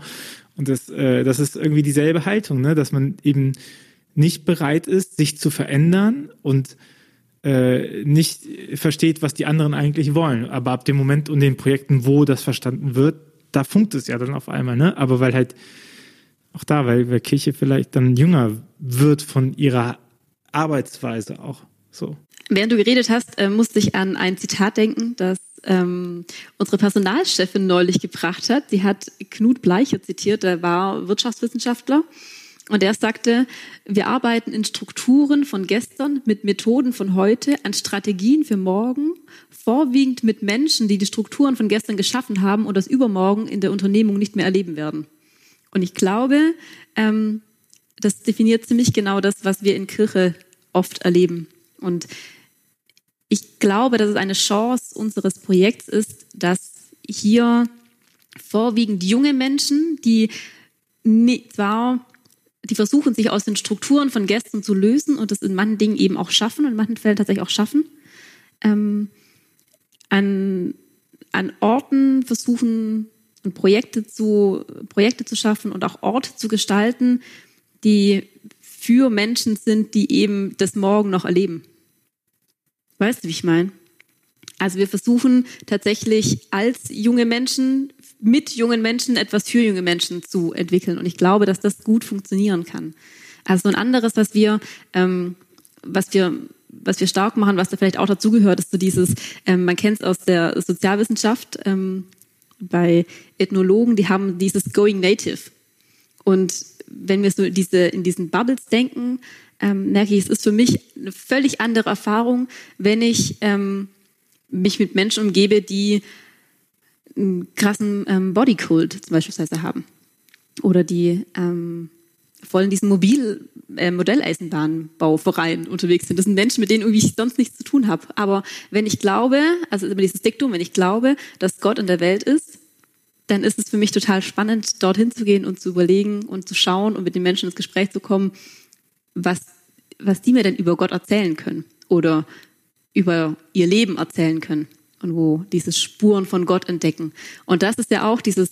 Und das, äh, das ist irgendwie dieselbe Haltung, ne? dass man eben nicht bereit ist, sich zu verändern und äh, nicht versteht, was die anderen eigentlich wollen. Aber ab dem Moment und den Projekten, wo das verstanden wird, da funkt es ja dann auf einmal, ne? Aber weil halt auch da, weil, weil Kirche vielleicht dann jünger wird von ihrer Arbeitsweise auch so. Während du geredet hast, äh, musste ich an ein Zitat denken, das ähm, unsere Personalchefin neulich gebracht hat. Sie hat Knut Bleicher zitiert, der war Wirtschaftswissenschaftler. Und er sagte, wir arbeiten in Strukturen von gestern, mit Methoden von heute, an Strategien für morgen, vorwiegend mit Menschen, die die Strukturen von gestern geschaffen haben und das übermorgen in der Unternehmung nicht mehr erleben werden. Und ich glaube, ähm, das definiert ziemlich genau das, was wir in Kirche oft erleben. Und ich glaube, dass es eine Chance unseres Projekts ist, dass hier vorwiegend junge Menschen, die zwar die versuchen, sich aus den Strukturen von gestern zu lösen und das in manchen Dingen eben auch schaffen und in manchen Fällen tatsächlich auch schaffen, ähm, an, an Orten versuchen und Projekte zu, Projekte zu schaffen und auch Orte zu gestalten, die für Menschen sind, die eben das Morgen noch erleben. Weißt du, wie ich meine? Also wir versuchen tatsächlich als junge Menschen mit jungen Menschen etwas für junge Menschen zu entwickeln. Und ich glaube, dass das gut funktionieren kann. Also ein anderes, was wir, ähm, was wir, was wir stark machen, was da vielleicht auch dazugehört, ist so dieses, ähm, man kennt es aus der Sozialwissenschaft, ähm, bei Ethnologen, die haben dieses Going Native. Und wenn wir so diese, in diesen Bubbles denken, ähm, merke ich, es ist für mich eine völlig andere Erfahrung, wenn ich ähm, mich mit Menschen umgebe, die einen krassen ähm, Bodykult zum Beispiel haben. Oder die ähm, voll in diesem Mobil, äh, Modelleisenbahnbauverein unterwegs sind. Das sind Menschen, mit denen irgendwie ich sonst nichts zu tun habe. Aber wenn ich glaube, also immer dieses Diktum, wenn ich glaube, dass Gott in der Welt ist, dann ist es für mich total spannend, dorthin zu gehen und zu überlegen und zu schauen und mit den Menschen ins Gespräch zu kommen, was, was die mir denn über Gott erzählen können oder über ihr Leben erzählen können und wo dieses Spuren von Gott entdecken. Und das ist ja auch dieses,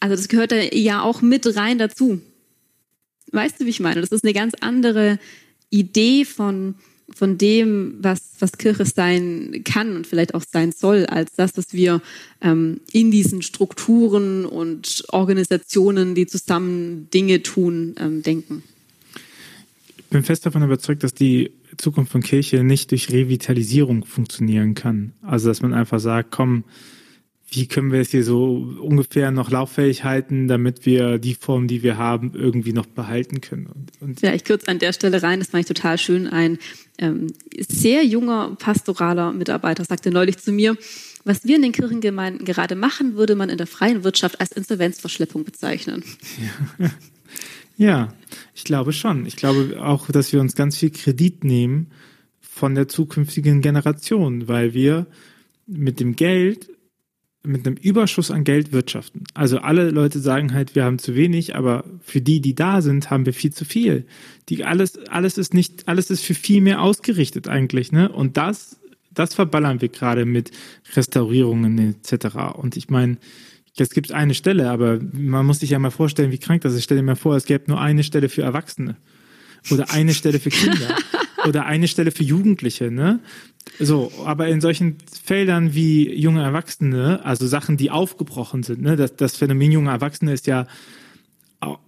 also das gehört ja auch mit rein dazu. Weißt du, wie ich meine? Das ist eine ganz andere Idee von, von dem, was, was Kirche sein kann und vielleicht auch sein soll, als das, was wir ähm, in diesen Strukturen und Organisationen, die zusammen Dinge tun, ähm, denken. Ich bin fest davon überzeugt, dass die Zukunft von Kirche nicht durch Revitalisierung funktionieren kann. Also, dass man einfach sagt, komm, wie können wir es hier so ungefähr noch lauffähig halten, damit wir die Form, die wir haben, irgendwie noch behalten können. Und, und ja, ich kürze an der Stelle rein, das fand ich total schön. Ein ähm, sehr junger pastoraler Mitarbeiter sagte neulich zu mir, Was wir in den Kirchengemeinden gerade machen, würde man in der freien Wirtschaft als Insolvenzverschleppung bezeichnen. Ja. ja, ich glaube schon. Ich glaube auch, dass wir uns ganz viel Kredit nehmen von der zukünftigen Generation, weil wir mit dem Geld mit einem Überschuss an Geld wirtschaften. Also alle Leute sagen halt, wir haben zu wenig, aber für die, die da sind, haben wir viel zu viel. Die alles, alles ist nicht, alles ist für viel mehr ausgerichtet eigentlich, ne? Und das, das verballern wir gerade mit Restaurierungen etc. Und ich meine, jetzt gibt es eine Stelle, aber man muss sich ja mal vorstellen, wie krank das ist. Stell dir mal vor, es gäbe nur eine Stelle für Erwachsene oder eine Stelle für Kinder oder eine Stelle für Jugendliche, ne? So, aber in solchen Feldern wie junge Erwachsene, also Sachen, die aufgebrochen sind, ne, das, das Phänomen junge Erwachsene ist ja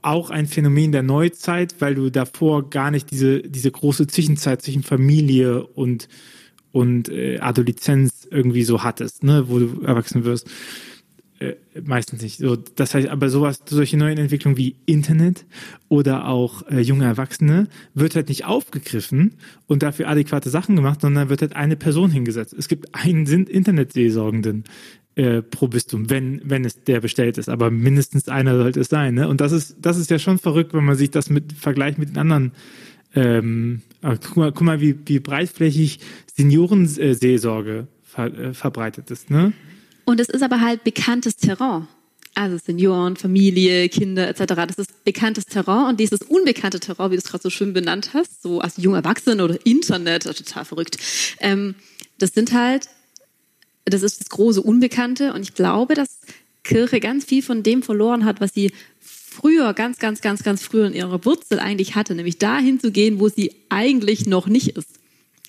auch ein Phänomen der Neuzeit, weil du davor gar nicht diese, diese große Zwischenzeit zwischen Familie und, und äh, Adoleszenz irgendwie so hattest, ne, wo du erwachsen wirst. Äh, meistens nicht. So, das heißt, aber sowas, solche neuen Entwicklungen wie Internet oder auch äh, junge Erwachsene wird halt nicht aufgegriffen und dafür adäquate Sachen gemacht, sondern wird halt eine Person hingesetzt. Es gibt einen sind Internetseelsorgenden äh, pro Bistum, wenn wenn es der bestellt ist, aber mindestens einer sollte es sein. Ne? Und das ist das ist ja schon verrückt, wenn man sich das mit vergleicht mit den anderen. Ähm, guck mal, guck mal, wie, wie breitflächig Seniorenseelsorge ver, äh, verbreitet ist. Ne? Und es ist aber halt bekanntes Terrain. Also Senioren, Familie, Kinder etc. Das ist bekanntes Terrain und dieses unbekannte Terrain, wie du es gerade so schön benannt hast, so als junger Erwachsener oder Internet, total verrückt. Ähm, das sind halt, das ist das große Unbekannte und ich glaube, dass Kirche ganz viel von dem verloren hat, was sie früher, ganz, ganz, ganz, ganz früher in ihrer Wurzel eigentlich hatte, nämlich dahin zu gehen, wo sie eigentlich noch nicht ist.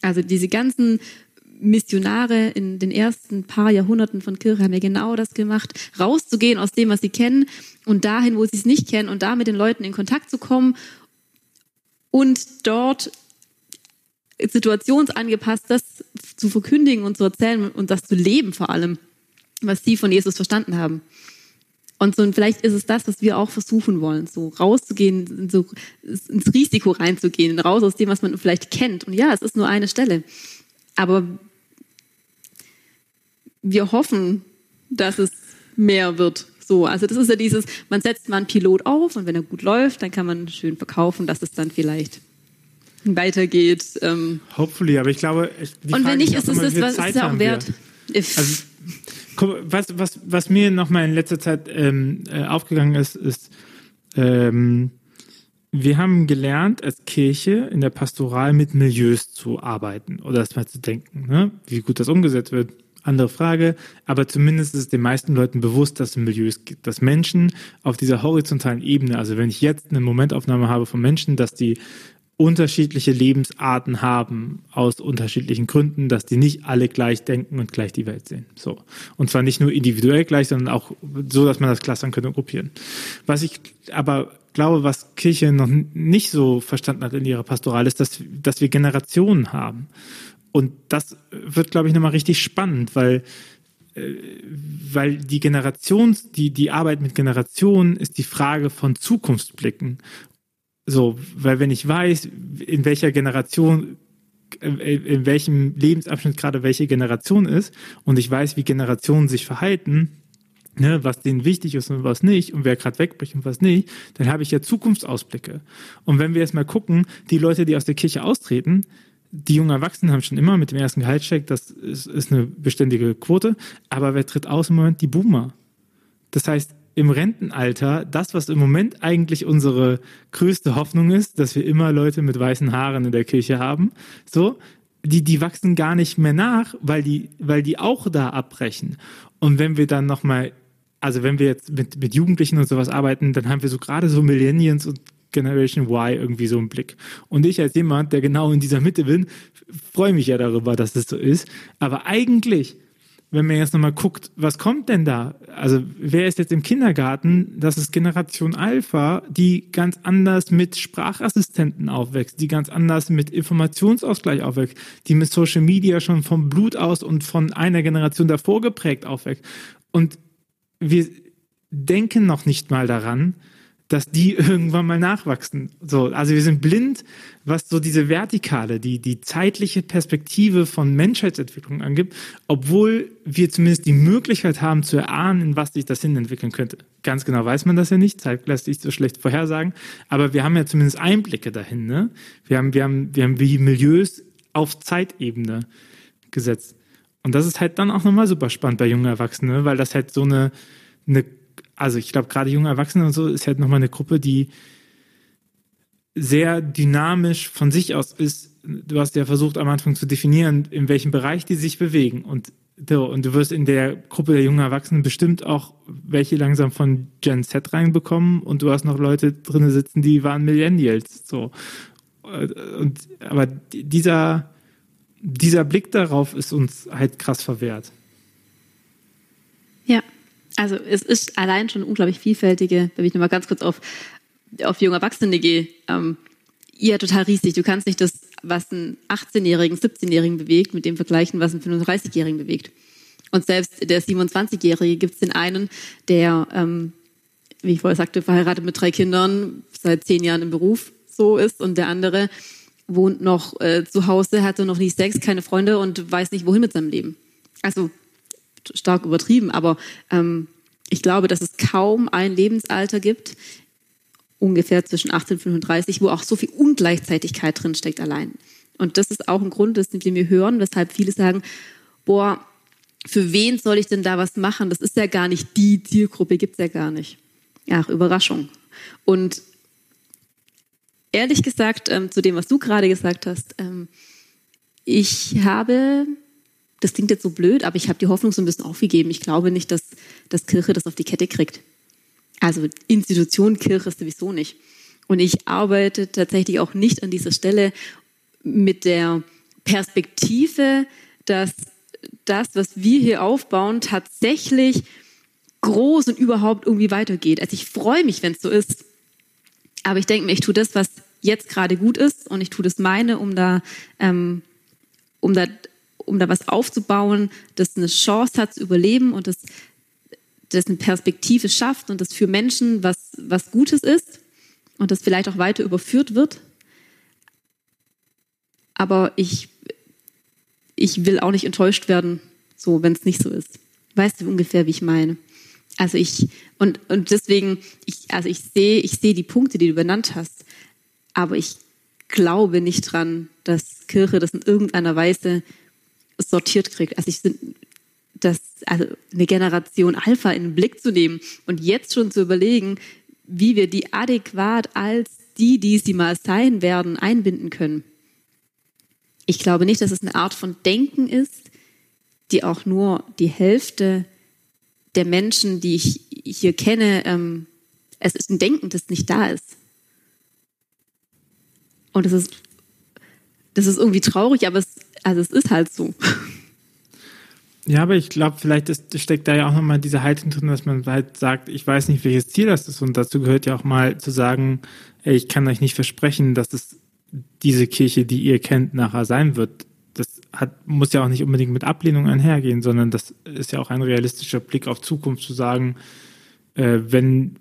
Also diese ganzen Missionare in den ersten paar Jahrhunderten von Kirche haben ja genau das gemacht, rauszugehen aus dem, was sie kennen und dahin, wo sie es nicht kennen und da mit den Leuten in Kontakt zu kommen und dort situationsangepasst das zu verkündigen und zu erzählen und das zu leben vor allem, was sie von Jesus verstanden haben. Und so, und vielleicht ist es das, was wir auch versuchen wollen, so rauszugehen, so ins Risiko reinzugehen, raus aus dem, was man vielleicht kennt. Und ja, es ist nur eine Stelle. Aber wir hoffen, dass es mehr wird. So, also das ist ja dieses, man setzt mal einen Pilot auf und wenn er gut läuft, dann kann man schön verkaufen, dass es dann vielleicht weitergeht. Ähm. Hopefully, aber ich glaube, die und wenn nicht, ist es das, was ist ja auch wert. Also, was, was, was mir nochmal in letzter Zeit ähm, äh, aufgegangen ist, ist, ähm, wir haben gelernt, als Kirche in der Pastoral mit Milieus zu arbeiten oder erstmal zu denken. Ne? Wie gut das umgesetzt wird, andere Frage. Aber zumindest ist es den meisten Leuten bewusst, dass es Milieus gibt, dass Menschen auf dieser horizontalen Ebene, also wenn ich jetzt eine Momentaufnahme habe von Menschen, dass die unterschiedliche Lebensarten haben aus unterschiedlichen Gründen, dass die nicht alle gleich denken und gleich die Welt sehen. So. Und zwar nicht nur individuell gleich, sondern auch so, dass man das clustern könnte und gruppieren. Was ich aber glaube, was Kirche noch nicht so verstanden hat in ihrer Pastoral, ist, dass, dass wir Generationen haben. Und das wird, glaube ich, nochmal richtig spannend, weil, äh, weil die Generations, die, die Arbeit mit Generationen ist die Frage von Zukunftsblicken. So, weil wenn ich weiß, in welcher Generation äh, in welchem Lebensabschnitt gerade welche Generation ist und ich weiß, wie Generationen sich verhalten, ne, was denen wichtig ist und was nicht und wer gerade wegbricht und was nicht, dann habe ich ja Zukunftsausblicke. Und wenn wir jetzt mal gucken, die Leute, die aus der Kirche austreten, die jungen Erwachsenen haben schon immer mit dem ersten Gehaltscheck, das ist, ist eine beständige Quote, aber wer tritt aus im Moment? Die Boomer. Das heißt, im Rentenalter, das, was im Moment eigentlich unsere größte Hoffnung ist, dass wir immer Leute mit weißen Haaren in der Kirche haben, so, die, die wachsen gar nicht mehr nach, weil die, weil die auch da abbrechen. Und wenn wir dann nochmal also wenn wir jetzt mit, mit Jugendlichen und sowas arbeiten, dann haben wir so gerade so Millennials und Generation Y irgendwie so im Blick. Und ich als jemand, der genau in dieser Mitte bin, freue mich ja darüber, dass das so ist. Aber eigentlich, wenn man jetzt nochmal guckt, was kommt denn da? Also wer ist jetzt im Kindergarten? Das ist Generation Alpha, die ganz anders mit Sprachassistenten aufwächst, die ganz anders mit Informationsausgleich aufwächst, die mit Social Media schon vom Blut aus und von einer Generation davor geprägt aufwächst. Und wir denken noch nicht mal daran, dass die irgendwann mal nachwachsen. So, also wir sind blind, was so diese vertikale, die, die zeitliche Perspektive von Menschheitsentwicklung angibt, obwohl wir zumindest die Möglichkeit haben zu erahnen, was sich das hin entwickeln könnte. Ganz genau weiß man das ja nicht, Zeit lässt sich so schlecht vorhersagen, aber wir haben ja zumindest Einblicke dahin, ne? Wir haben, wir haben, wir haben wie Milieus auf Zeitebene gesetzt. Und das ist halt dann auch nochmal super spannend bei jungen Erwachsenen, weil das halt so eine, eine also ich glaube, gerade junge Erwachsene und so ist halt nochmal eine Gruppe, die sehr dynamisch von sich aus ist. Du hast ja versucht am Anfang zu definieren, in welchem Bereich die sich bewegen. Und, und du wirst in der Gruppe der jungen Erwachsenen bestimmt auch welche langsam von Gen Z reinbekommen und du hast noch Leute drin sitzen, die waren Millennials. So. Und, aber dieser, dieser Blick darauf ist uns halt krass verwehrt. Ja, also es ist allein schon unglaublich vielfältige, wenn ich nochmal ganz kurz auf, auf junge Erwachsene gehe, ähm, ja total riesig. Du kannst nicht das, was einen 18-Jährigen, 17-Jährigen bewegt, mit dem vergleichen, was einen 35-Jährigen bewegt. Und selbst der 27-Jährige gibt es den einen, der, ähm, wie ich vorher sagte, verheiratet mit drei Kindern, seit zehn Jahren im Beruf so ist und der andere wohnt noch äh, zu Hause, hatte noch nie Sex, keine Freunde und weiß nicht, wohin mit seinem Leben. Also stark übertrieben, aber ähm, ich glaube, dass es kaum ein Lebensalter gibt, ungefähr zwischen 18 und 35, wo auch so viel Ungleichzeitigkeit drinsteckt allein. Und das ist auch ein Grund, den wir hören, weshalb viele sagen, boah, für wen soll ich denn da was machen? Das ist ja gar nicht die Zielgruppe, gibt es ja gar nicht. Ach, Überraschung. Und ehrlich gesagt, ähm, zu dem, was du gerade gesagt hast, ähm, ich habe das klingt jetzt so blöd, aber ich habe die Hoffnung so ein bisschen aufgegeben. Ich glaube nicht, dass, dass Kirche das auf die Kette kriegt. Also Institution Kirche sowieso nicht. Und ich arbeite tatsächlich auch nicht an dieser Stelle mit der Perspektive, dass das, was wir hier aufbauen, tatsächlich groß und überhaupt irgendwie weitergeht. Also ich freue mich, wenn es so ist. Aber ich denke mir, ich tue das, was jetzt gerade gut ist und ich tue das meine, um da, ähm, um da um da was aufzubauen, das eine Chance hat zu überleben und das, das eine Perspektive schafft und das für Menschen was, was Gutes ist und das vielleicht auch weiter überführt wird. Aber ich, ich will auch nicht enttäuscht werden, so wenn es nicht so ist. Weißt du ungefähr, wie ich meine? Also ich, und, und deswegen, ich, also ich sehe, ich sehe die Punkte, die du benannt hast, aber ich glaube nicht dran, dass Kirche das in irgendeiner Weise sortiert kriegt. Also ich sind das, also eine Generation Alpha in den Blick zu nehmen und jetzt schon zu überlegen, wie wir die adäquat als die, die sie mal sein werden, einbinden können. Ich glaube nicht, dass es eine Art von Denken ist, die auch nur die Hälfte der Menschen, die ich hier kenne, ähm, es ist ein Denken, das nicht da ist. Und das ist, das ist irgendwie traurig, aber es also es ist halt so. Ja, aber ich glaube, vielleicht ist, steckt da ja auch nochmal diese Haltung drin, dass man halt sagt, ich weiß nicht, welches Ziel das ist. Und dazu gehört ja auch mal zu sagen, ey, ich kann euch nicht versprechen, dass es diese Kirche, die ihr kennt, nachher sein wird. Das hat, muss ja auch nicht unbedingt mit Ablehnung einhergehen, sondern das ist ja auch ein realistischer Blick auf Zukunft zu sagen, äh, wenn,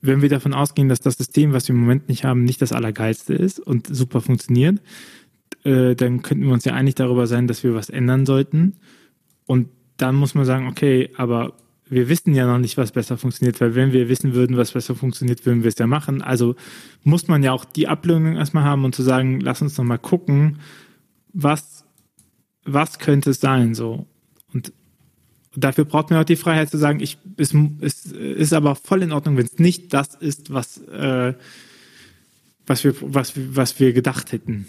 wenn wir davon ausgehen, dass das System, was wir im Moment nicht haben, nicht das Allergeilste ist und super funktioniert, äh, dann könnten wir uns ja einig darüber sein, dass wir was ändern sollten. Und dann muss man sagen, okay, aber wir wissen ja noch nicht, was besser funktioniert, weil wenn wir wissen würden, was besser funktioniert, würden wir es ja machen. Also muss man ja auch die Ablöhnung erstmal haben und zu sagen, lass uns noch mal gucken, was, was könnte es sein, so. Und dafür braucht man auch die Freiheit zu sagen, ich, es, es ist aber voll in Ordnung, wenn es nicht das ist, was, äh, was wir, was, was wir gedacht hätten.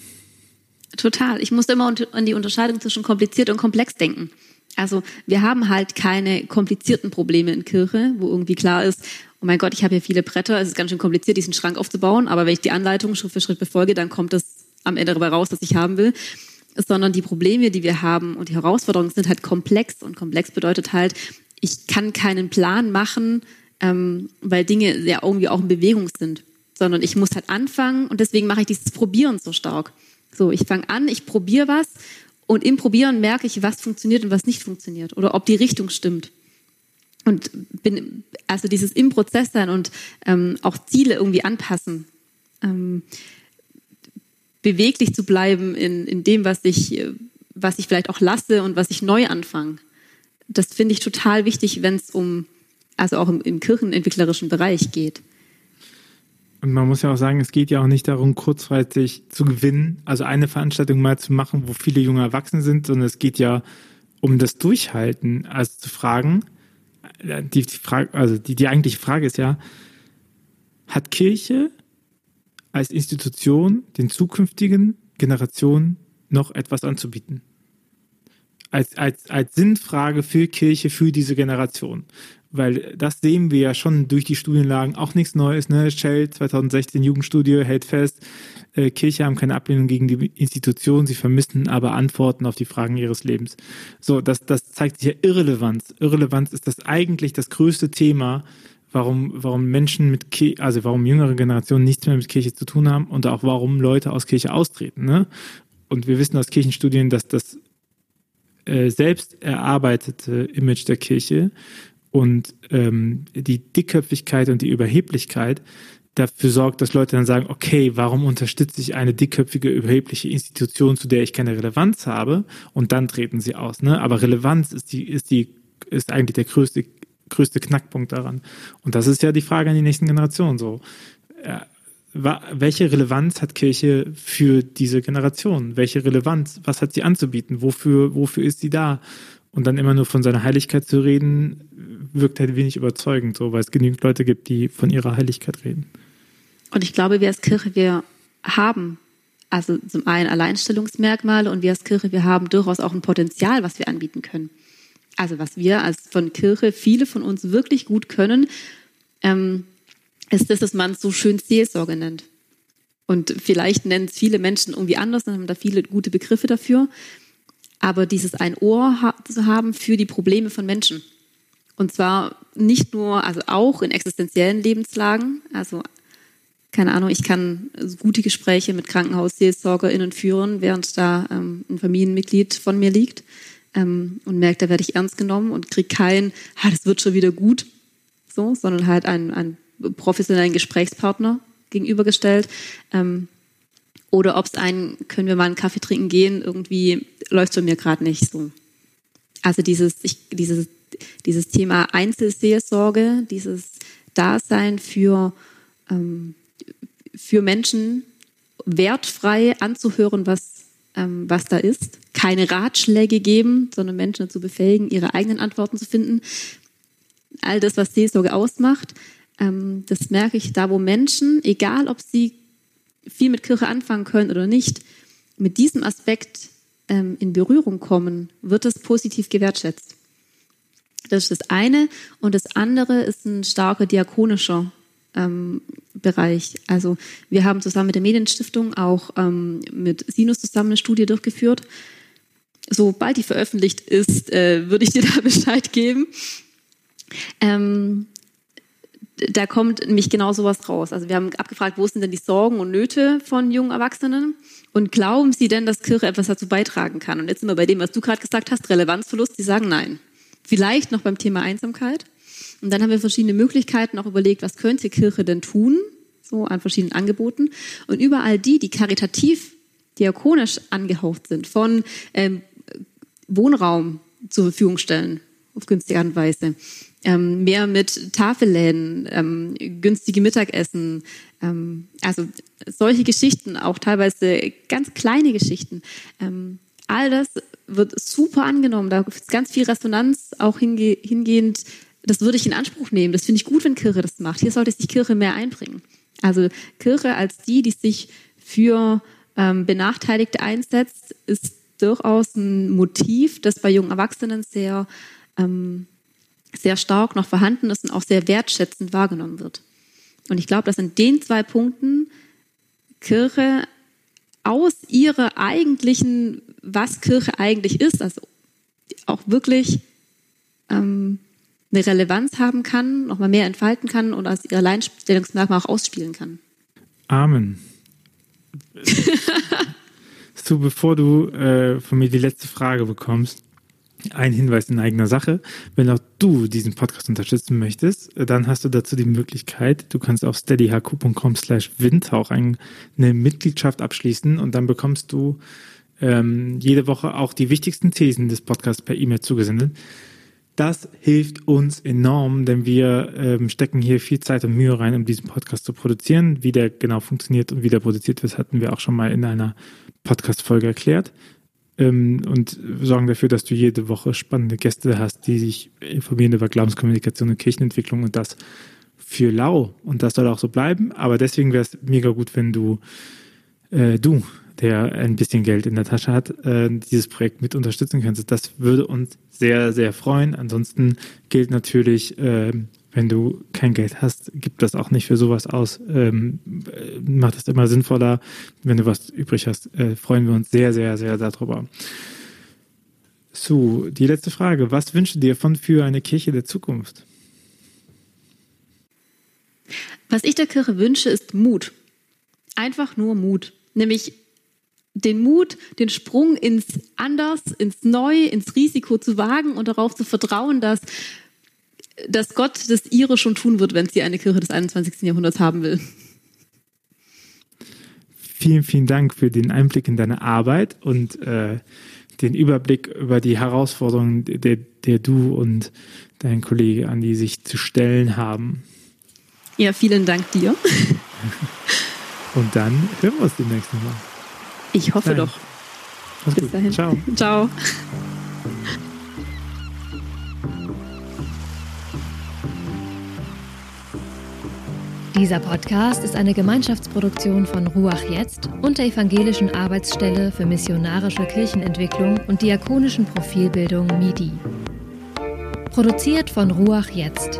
Total. Ich musste immer an die Unterscheidung zwischen kompliziert und komplex denken. Also wir haben halt keine komplizierten Probleme in Kirche, wo irgendwie klar ist, oh mein Gott, ich habe hier viele Bretter, es ist ganz schön kompliziert, diesen Schrank aufzubauen, aber wenn ich die Anleitung Schritt für Schritt befolge, dann kommt es am Ende dabei raus, was ich haben will. Sondern die Probleme, die wir haben und die Herausforderungen sind halt komplex. Und komplex bedeutet halt, ich kann keinen Plan machen, ähm, weil Dinge ja irgendwie auch in Bewegung sind. Sondern ich muss halt anfangen und deswegen mache ich dieses Probieren so stark. So, ich fange an, ich probiere was und im Probieren merke ich, was funktioniert und was nicht funktioniert oder ob die Richtung stimmt. und bin, also dieses im Prozess sein und ähm, auch Ziele irgendwie anpassen, ähm, beweglich zu bleiben in, in dem, was ich, was ich vielleicht auch lasse und was ich neu anfange. Das finde ich total wichtig, wenn es um, also auch im, im kirchenentwicklerischen Bereich geht. Und man muss ja auch sagen, es geht ja auch nicht darum, kurzfristig zu gewinnen, also eine Veranstaltung mal zu machen, wo viele junge Erwachsene sind, sondern es geht ja um das Durchhalten, also zu fragen, äh, die, die Frage, also die, die eigentliche Frage ist ja, hat Kirche als Institution den zukünftigen Generationen noch etwas anzubieten? Als, als, als Sinnfrage für Kirche, für diese Generation weil das sehen wir ja schon durch die Studienlagen, auch nichts Neues, ne? Shell 2016 Jugendstudie hält fest, äh, Kirche haben keine Ablehnung gegen die Institution, sie vermissen aber Antworten auf die Fragen ihres Lebens. So, das, das zeigt sich ja Irrelevanz. Irrelevanz ist das eigentlich das größte Thema, warum, warum Menschen mit Kirche, also warum jüngere Generationen nichts mehr mit Kirche zu tun haben und auch warum Leute aus Kirche austreten, ne? Und wir wissen aus Kirchenstudien, dass das äh, selbst erarbeitete Image der Kirche und ähm, die Dickköpfigkeit und die Überheblichkeit dafür sorgt, dass Leute dann sagen, okay, warum unterstütze ich eine dickköpfige, überhebliche Institution, zu der ich keine Relevanz habe? Und dann treten sie aus. Ne? Aber Relevanz ist die, ist die, ist eigentlich der größte, größte Knackpunkt daran. Und das ist ja die Frage an die nächsten Generationen so. Ja, welche Relevanz hat Kirche für diese Generation? Welche Relevanz? Was hat sie anzubieten? Wofür, wofür ist sie da? Und dann immer nur von seiner Heiligkeit zu reden, wirkt halt wenig überzeugend, so, weil es genügend Leute gibt, die von ihrer Heiligkeit reden. Und ich glaube, wir als Kirche, wir haben also zum einen Alleinstellungsmerkmale und wir als Kirche, wir haben durchaus auch ein Potenzial, was wir anbieten können. Also was wir als von Kirche, viele von uns wirklich gut können, ähm, ist das, was man so schön Seelsorge nennt. Und vielleicht nennen es viele Menschen irgendwie anders, dann haben da viele gute Begriffe dafür aber dieses ein Ohr ha zu haben für die Probleme von Menschen. Und zwar nicht nur, also auch in existenziellen Lebenslagen. Also, keine Ahnung, ich kann gute Gespräche mit KrankenhausseelsorgerInnen führen, während da ähm, ein Familienmitglied von mir liegt ähm, und merkt, da werde ich ernst genommen und kriege kein, ah, das wird schon wieder gut, so, sondern halt einen, einen professionellen Gesprächspartner gegenübergestellt. Ähm, oder ob es ein, können wir mal einen Kaffee trinken gehen, irgendwie läuft bei mir gerade nicht so. Also dieses, ich, dieses, dieses Thema Einzelseelsorge, dieses Dasein für, ähm, für Menschen wertfrei anzuhören, was, ähm, was da ist. Keine Ratschläge geben, sondern Menschen dazu befähigen, ihre eigenen Antworten zu finden. All das, was Seelsorge ausmacht, ähm, das merke ich da, wo Menschen, egal ob sie viel mit Kirche anfangen können oder nicht, mit diesem Aspekt ähm, in Berührung kommen, wird es positiv gewertschätzt. Das ist das eine. Und das andere ist ein starker diakonischer ähm, Bereich. Also wir haben zusammen mit der Medienstiftung auch ähm, mit Sinus zusammen eine Studie durchgeführt. Sobald die veröffentlicht ist, äh, würde ich dir da Bescheid geben. Ähm, da kommt nämlich genau sowas raus. Also wir haben abgefragt, wo sind denn die Sorgen und Nöte von jungen Erwachsenen? Und glauben sie denn, dass Kirche etwas dazu beitragen kann? Und jetzt sind wir bei dem, was du gerade gesagt hast, Relevanzverlust. Die sagen nein. Vielleicht noch beim Thema Einsamkeit. Und dann haben wir verschiedene Möglichkeiten auch überlegt, was könnte Kirche denn tun? So an verschiedenen Angeboten. Und überall die, die karitativ, diakonisch angehaucht sind, von ähm, Wohnraum zur Verfügung stellen, auf günstige Art und Weise, ähm, mehr mit Tafelläden, ähm, günstige Mittagessen, ähm, also solche Geschichten, auch teilweise ganz kleine Geschichten. Ähm, all das wird super angenommen. Da ist ganz viel Resonanz auch hinge hingehend. Das würde ich in Anspruch nehmen. Das finde ich gut, wenn Kirche das macht. Hier sollte sich Kirche mehr einbringen. Also Kirche als die, die sich für ähm, Benachteiligte einsetzt, ist durchaus ein Motiv, das bei jungen Erwachsenen sehr ähm, sehr stark noch vorhanden ist und auch sehr wertschätzend wahrgenommen wird. Und ich glaube, dass in den zwei Punkten Kirche aus ihrer eigentlichen, was Kirche eigentlich ist, also auch wirklich ähm, eine Relevanz haben kann, nochmal mehr entfalten kann und aus ihrer Alleinstellungsmerkmal auch ausspielen kann. Amen. so, bevor du äh, von mir die letzte Frage bekommst, Ein Hinweis in eigener Sache. Wenn auch du diesen Podcast unterstützen möchtest, dann hast du dazu die Möglichkeit, du kannst auf steadyhq.com slash windhauch eine Mitgliedschaft abschließen und dann bekommst du ähm, jede Woche auch die wichtigsten Thesen des Podcasts per E-Mail zugesendet. Das hilft uns enorm, denn wir ähm, stecken hier viel Zeit und Mühe rein, um diesen Podcast zu produzieren. Wie der genau funktioniert und wie der produziert wird, hatten wir auch schon mal in einer Podcast-Folge erklärt. Ähm, und sorgen dafür, dass du jede Woche spannende Gäste hast, die sich informieren über Glaubenskommunikation und Kirchenentwicklung und das für lau. Und das soll auch so bleiben. Aber deswegen wäre es mega gut, wenn du, äh, du der ein bisschen Geld in der Tasche hat, äh, dieses Projekt mit unterstützen könnte. Das würde uns sehr, sehr freuen. Ansonsten gilt natürlich, äh, wenn du kein Geld hast, gib das auch nicht für sowas aus. Ähm, macht es immer sinnvoller. Wenn du was übrig hast, äh, freuen wir uns sehr, sehr, sehr darüber. So, die letzte Frage. Was wünschst du dir von für eine Kirche der Zukunft? Was ich der Kirche wünsche, ist Mut. Einfach nur Mut. Nämlich den Mut, den Sprung ins Anders, ins Neu, ins Risiko zu wagen und darauf zu vertrauen, dass, dass Gott das ihre schon tun wird, wenn sie eine Kirche des 21. Jahrhunderts haben will. Vielen, vielen Dank für den Einblick in deine Arbeit und äh, den Überblick über die Herausforderungen, der, der du und dein Kollege Andi sich zu stellen haben. Ja, vielen Dank dir. und dann hören wir uns demnächst nochmal. Ich hoffe Nein. doch. Bis gut. dahin. Ciao. Ciao. Dieser Podcast ist eine Gemeinschaftsproduktion von Ruach Jetzt und der Evangelischen Arbeitsstelle für missionarische Kirchenentwicklung und diakonischen Profilbildung MIDI. Produziert von Ruach Jetzt.